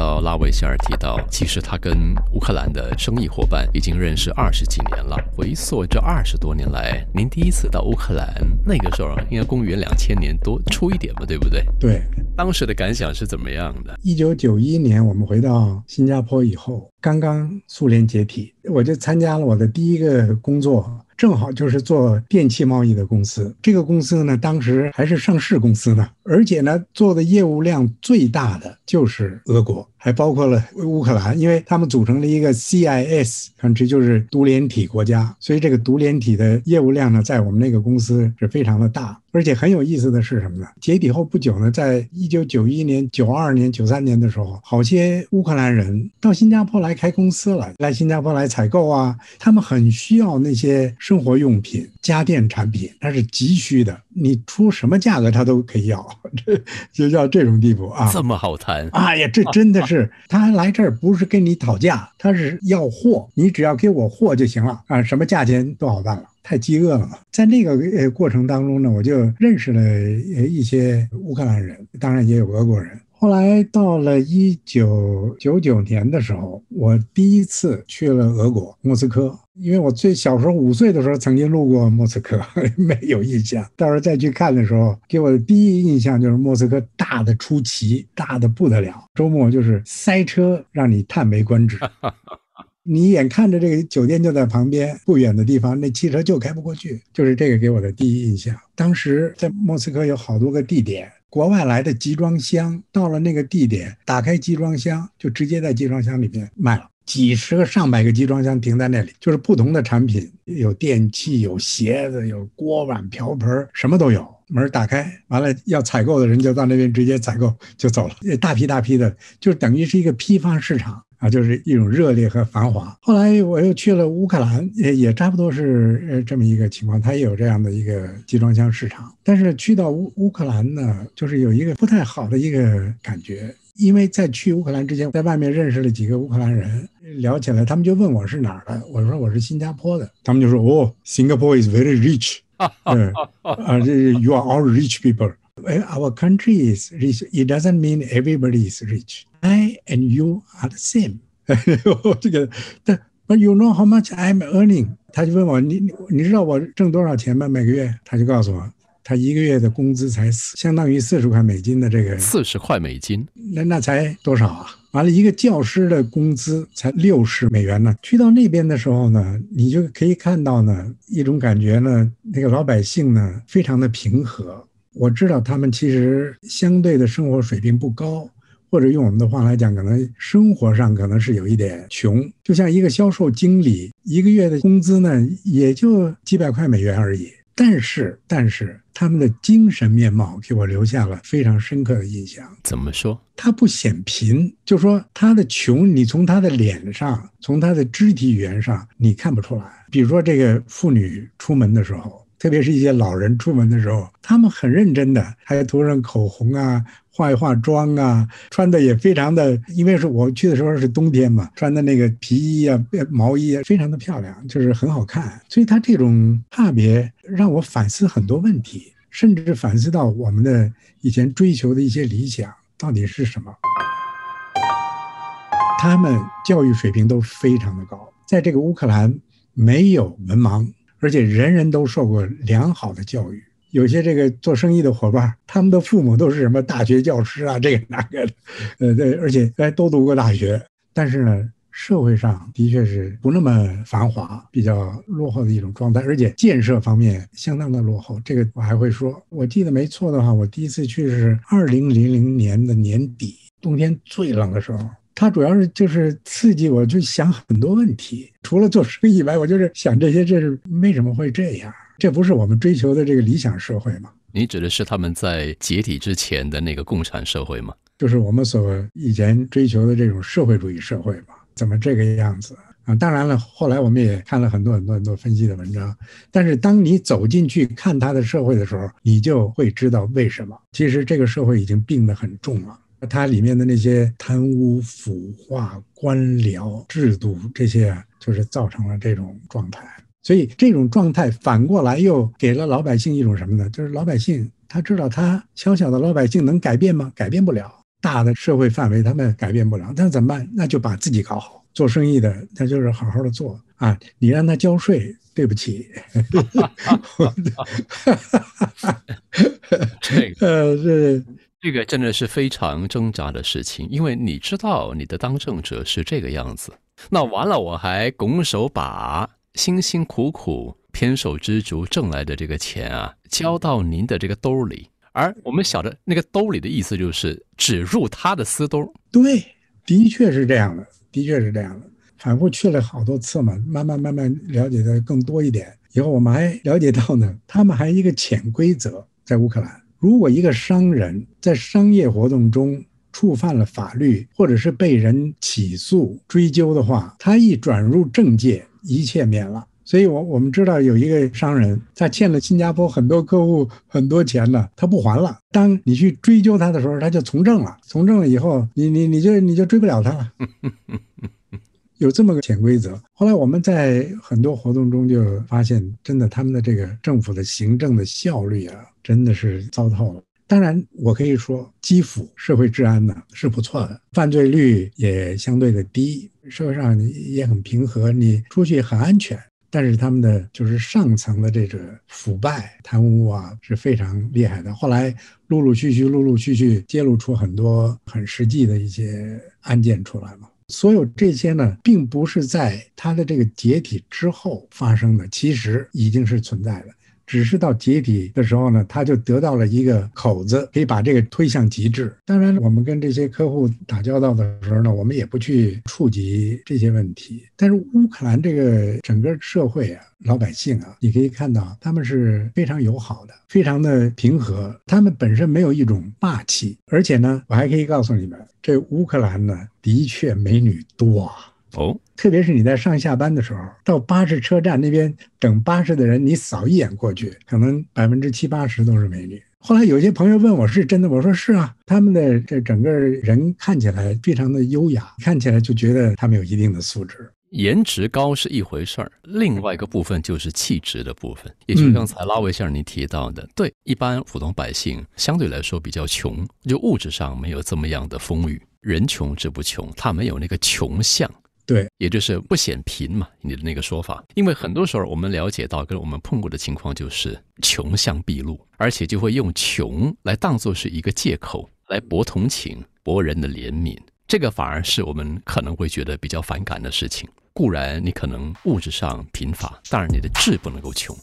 到拉维希尔提到，其实他跟乌克兰的生意伙伴已经认识二十几年了。回溯这二十多年来，您第一次到乌克兰，那个时候应该公元两千年多出一点吧，对不对？对，当时的感想是怎么样的？一九九一年我们回到新加坡以后，刚刚苏联解体，我就参加了我的第一个工作。正好就是做电器贸易的公司，这个公司呢，当时还是上市公司呢，而且呢，做的业务量最大的就是俄国。还包括了乌克兰，因为他们组成了一个 CIS，看这就是独联体国家，所以这个独联体的业务量呢，在我们那个公司是非常的大。而且很有意思的是什么呢？解体后不久呢，在一九九一年、九二年、九三年的时候，好些乌克兰人到新加坡来开公司了，来新加坡来采购啊，他们很需要那些生活用品、家电产品，它是急需的。你出什么价格，他都可以要，这就到这种地步啊！这么好谈？哎呀，这真的是，他来这儿不是跟你讨价，他是要货，你只要给我货就行了啊，什么价钱都好办了。太饥饿了嘛，在那个呃过程当中呢，我就认识了一些乌克兰人，当然也有俄国人。后来到了一九九九年的时候，我第一次去了俄国莫斯科，因为我最小时候五岁的时候曾经路过莫斯科，没有印象。到时候再去看的时候，给我的第一印象就是莫斯科大的出奇，大的不得了。周末就是塞车，让你叹为观止。你眼看着这个酒店就在旁边不远的地方，那汽车就开不过去，就是这个给我的第一印象。当时在莫斯科有好多个地点。国外来的集装箱到了那个地点，打开集装箱就直接在集装箱里面卖了，几十个、上百个集装箱停在那里，就是不同的产品，有电器、有鞋子、有锅碗瓢盆，什么都有。门打开，完了要采购的人就到那边直接采购就走了，大批大批的，就等于是一个批发市场。啊，就是一种热烈和繁华。后来我又去了乌克兰，也也差不多是呃这么一个情况，它也有这样的一个集装箱市场。但是去到乌乌克兰呢，就是有一个不太好的一个感觉，因为在去乌克兰之前，在外面认识了几个乌克兰人，聊起来，他们就问我是哪儿的，我说我是新加坡的，他们就说哦，Singapore is very rich，嗯啊，这 you are all rich people。Our country is rich. It doesn't mean everybody is rich. I and you are the same. 这个，但 But you know how much I'm earning？他就问我，你你你知道我挣多少钱吗？每个月？他就告诉我，他一个月的工资才四，相当于四十块美金的这个。四十块美金？那那才多少啊？完了，一个教师的工资才六十美元呢。去到那边的时候呢，你就可以看到呢，一种感觉呢，那个老百姓呢，非常的平和。我知道他们其实相对的生活水平不高，或者用我们的话来讲，可能生活上可能是有一点穷。就像一个销售经理，一个月的工资呢，也就几百块美元而已。但是，但是他们的精神面貌给我留下了非常深刻的印象。怎么说？他不显贫，就说他的穷，你从他的脸上，从他的肢体语言上，你看不出来。比如说，这个妇女出门的时候。特别是一些老人出门的时候，他们很认真的，还要涂上口红啊，化一化妆啊，穿的也非常的，因为是我去的时候是冬天嘛，穿的那个皮衣啊、毛衣啊，非常的漂亮，就是很好看。所以他这种差别让我反思很多问题，甚至反思到我们的以前追求的一些理想到底是什么。他们教育水平都非常的高，在这个乌克兰没有文盲。而且人人都受过良好的教育，有些这个做生意的伙伴，他们的父母都是什么大学教师啊，这个那个的，呃，对，而且哎都读过大学。但是呢，社会上的确是不那么繁华，比较落后的一种状态，而且建设方面相当的落后。这个我还会说，我记得没错的话，我第一次去是二零零零年的年底，冬天最冷的时候。它主要是就是刺激我，去想很多问题。除了做生意以外，我就是想这些，这是为什么会这样？这不是我们追求的这个理想社会吗？你指的是他们在解体之前的那个共产社会吗？就是我们所以前追求的这种社会主义社会嘛？怎么这个样子啊？当然了，后来我们也看了很多很多很多分析的文章。但是当你走进去看他的社会的时候，你就会知道为什么。其实这个社会已经病得很重了。它里面的那些贪污腐化、官僚制度，这些就是造成了这种状态。所以这种状态反过来又给了老百姓一种什么呢？就是老百姓他知道他小小的老百姓能改变吗？改变不了。大的社会范围他们改变不了，那怎么办？那就把自己搞好。做生意的他就是好好的做啊，你让他交税，对不起。这个 呃，这这个真的是非常挣扎的事情，因为你知道你的当政者是这个样子，那完了我还拱手把辛辛苦苦偏手知足挣来的这个钱啊交到您的这个兜里，而我们晓得那个兜里的意思就是只入他的私兜。对，的确是这样的，的确是这样的。反复去了好多次嘛，慢慢慢慢了解的更多一点。以后我们还了解到呢，他们还一个潜规则，在乌克兰，如果一个商人在商业活动中触犯了法律，或者是被人起诉追究的话，他一转入政界，一切免了。所以，我我们知道有一个商人，他欠了新加坡很多客户很多钱呢，他不还了。当你去追究他的时候，他就从政了。从政了以后，你你你就你就追不了他了。有这么个潜规则。后来我们在很多活动中就发现，真的他们的这个政府的行政的效率啊，真的是糟透了。当然，我可以说基辅社会治安呢是不错的，犯罪率也相对的低，社会上也很平和，你出去很安全。但是他们的就是上层的这个腐败贪污啊是非常厉害的。后来陆陆续续、陆陆续续揭露出很多很实际的一些案件出来了。所有这些呢，并不是在它的这个解体之后发生的，其实已经是存在的。只是到解体的时候呢，他就得到了一个口子，可以把这个推向极致。当然，我们跟这些客户打交道的时候呢，我们也不去触及这些问题。但是乌克兰这个整个社会啊，老百姓啊，你可以看到他们是非常友好的，非常的平和。他们本身没有一种霸气，而且呢，我还可以告诉你们，这乌克兰呢，的确美女多。哦，特别是你在上下班的时候，到巴士车站那边等巴士的人，你扫一眼过去，可能百分之七八十都是美女。后来有些朋友问我是真的，我说是啊，他们的这整个人看起来非常的优雅，看起来就觉得他们有一定的素质。颜值高是一回事儿，另外一个部分就是气质的部分，也就是刚才拉维先生您提到的，对一般普通百姓相对来说比较穷，就物质上没有这么样的丰裕，人穷志不穷，他没有那个穷相。对，也就是不显贫嘛，你的那个说法。因为很多时候我们了解到，跟我们碰过的情况就是穷相毕露，而且就会用穷来当做是一个借口来博同情、博人的怜悯。这个反而是我们可能会觉得比较反感的事情。固然你可能物质上贫乏，但是你的志不能够穷。